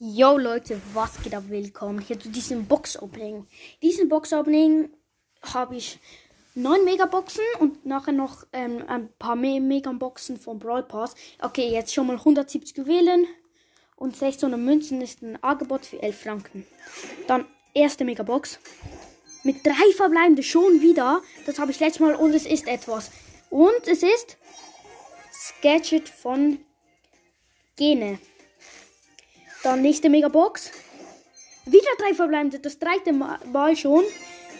Yo Leute, was geht ab? Willkommen hier zu diesem Box-Opening. Diesen Box-Opening habe ich 9 Megaboxen und nachher noch ähm, ein paar Me Megaboxen vom Brawl Pass. Okay, jetzt schon mal 170 Juwelen und 600 Münzen ist ein Angebot für 11 Franken. Dann erste Megabox mit drei verbleibende schon wieder. Das habe ich letztes Mal und es ist etwas. Und es ist Sketchet von Gene. Dann nächste Megabox. Wieder drei verbleibende, das dritte Mal schon.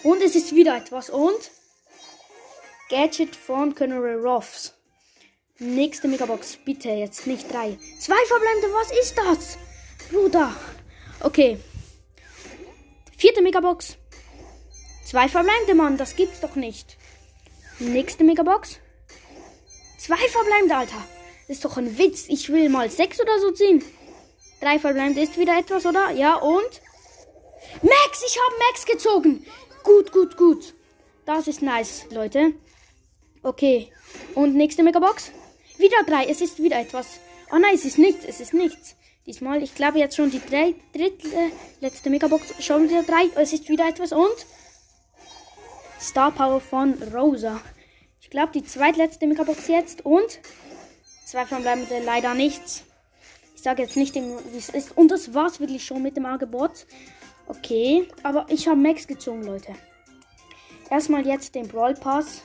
Und es ist wieder etwas. Und Gadget von Colonel Ruffs. Nächste Megabox. Bitte jetzt nicht drei. Zwei verbleibende, was ist das? Bruder. Okay. Vierte Megabox. Zwei verbleibende, Mann. Das gibt's doch nicht. Nächste Megabox. Zwei verbleibende, Alter. Ist doch ein Witz. Ich will mal sechs oder so ziehen. Drei verbleibende ist wieder etwas, oder? Ja, und? Max, ich habe Max gezogen. Gut, gut, gut. Das ist nice, Leute. Okay. Und nächste Megabox. Wieder drei. Es ist wieder etwas. Oh nein, es ist nichts. Es ist nichts. Diesmal, ich glaube jetzt schon die drei, dritte, letzte Megabox. Schon wieder drei. Es ist wieder etwas. Und Star Power von Rosa. Ich glaube, die zweitletzte Megabox jetzt. Und zwei verbleibende leider nichts. Ich sage jetzt nicht, wie es ist. Und das war's wirklich schon mit dem Angebot. Okay, aber ich habe Max gezogen, Leute. Erstmal jetzt den Brawl Pass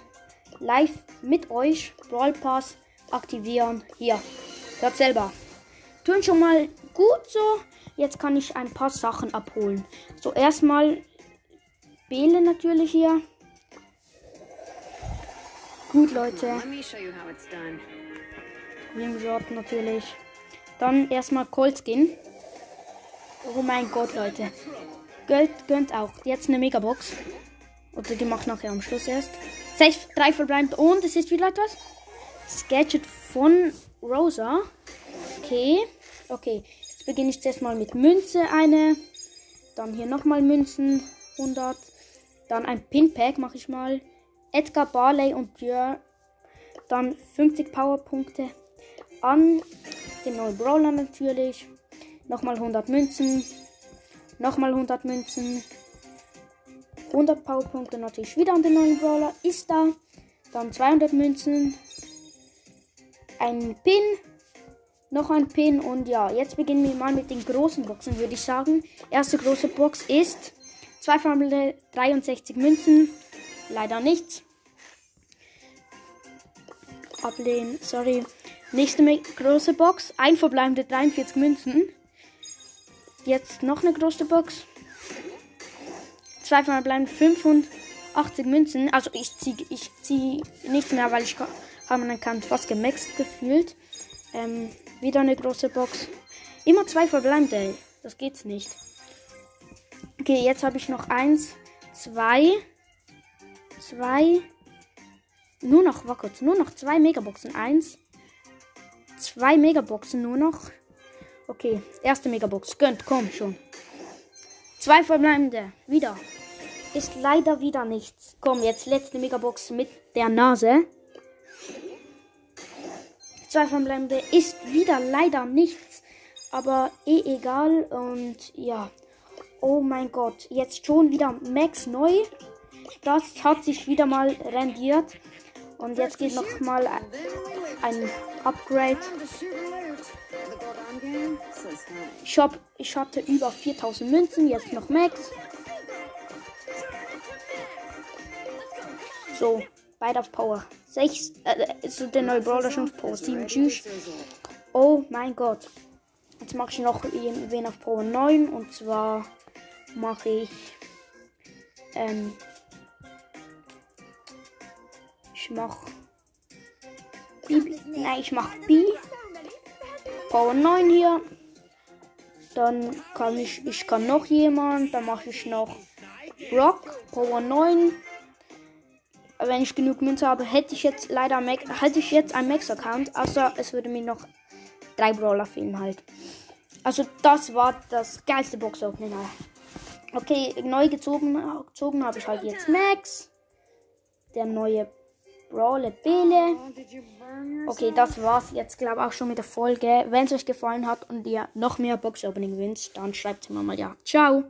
live mit euch. Brawl Pass aktivieren. Hier, hört selber. Tun schon mal gut so. Jetzt kann ich ein paar Sachen abholen. So, erstmal Bele natürlich hier. Gut, Leute. Rimshot natürlich. Dann erstmal Cold Skin. Oh mein Gott, Leute. Geld gönnt auch. Jetzt eine Megabox. Oder die macht nachher am Schluss erst. Safe, drei verbleibt und es ist wieder etwas. Sketchet von Rosa. Okay. Okay. Jetzt beginne ich zuerst mal mit Münze eine. Dann hier nochmal Münzen. 100. Dann ein Pinpack mache ich mal. Edgar, Barley und Björn. Dann 50 Powerpunkte an den neuen Brawler natürlich. Nochmal 100 Münzen. Nochmal 100 Münzen. 100 Powerpunkte natürlich wieder an den neuen Brawler. Ist da. Dann 200 Münzen. Ein Pin. Noch ein Pin. Und ja, jetzt beginnen wir mal mit den großen Boxen, würde ich sagen. Erste große Box ist 2 verbleibende 63 Münzen. Leider nichts. Ablehnen, sorry. Nächste große Box. Ein verbleibende 43 Münzen. Jetzt noch eine große Box. Zwei verbleibende 85 Münzen. Also ich ziehe ich zieh nichts mehr, weil ich habe man kann fast gemaxt gefühlt. Ähm, wieder eine große Box. Immer zwei verbleibende. Das geht's nicht. Okay, jetzt habe ich noch eins, zwei, zwei, nur noch, war kurz, nur noch zwei Megaboxen. Eins, Zwei Megaboxen nur noch. Okay, erste Megabox. Gönnt, komm schon. Zwei verbleibende. Wieder. Ist leider wieder nichts. Komm, jetzt letzte Megabox mit der Nase. Zwei verbleibende. Ist wieder leider nichts. Aber eh egal. Und ja. Oh mein Gott. Jetzt schon wieder Max neu. Das hat sich wieder mal rendiert. Und jetzt geht noch mal ein Upgrade. Ich, hab, ich hatte über 4000 Münzen, jetzt noch Max. So, beide auf Power. 6, äh, ist der neue Brawler schon auf Power 7. Tschüss. Oh mein Gott. Jetzt mache ich noch wen auf Power 9 und zwar mache ich ähm, ich mache B. Nein, ich mache B. Power 9 hier. Dann kann ich, ich kann noch jemand. Dann mache ich noch Rock, Power 9. Wenn ich genug Münze habe, hätte ich jetzt leider hätte ich jetzt einen Max-Account. Außer es würde mir noch drei Brawler fehlen halt. Also das war das geilste Box-Opening. Okay, neu gezogen, gezogen habe ich halt jetzt Max. Der neue Brawler Bele. Okay, das war's jetzt, glaube ich, auch schon mit der Folge. Wenn es euch gefallen hat und ihr noch mehr Box-Opening wünscht, dann schreibt mir mal ja. Ciao!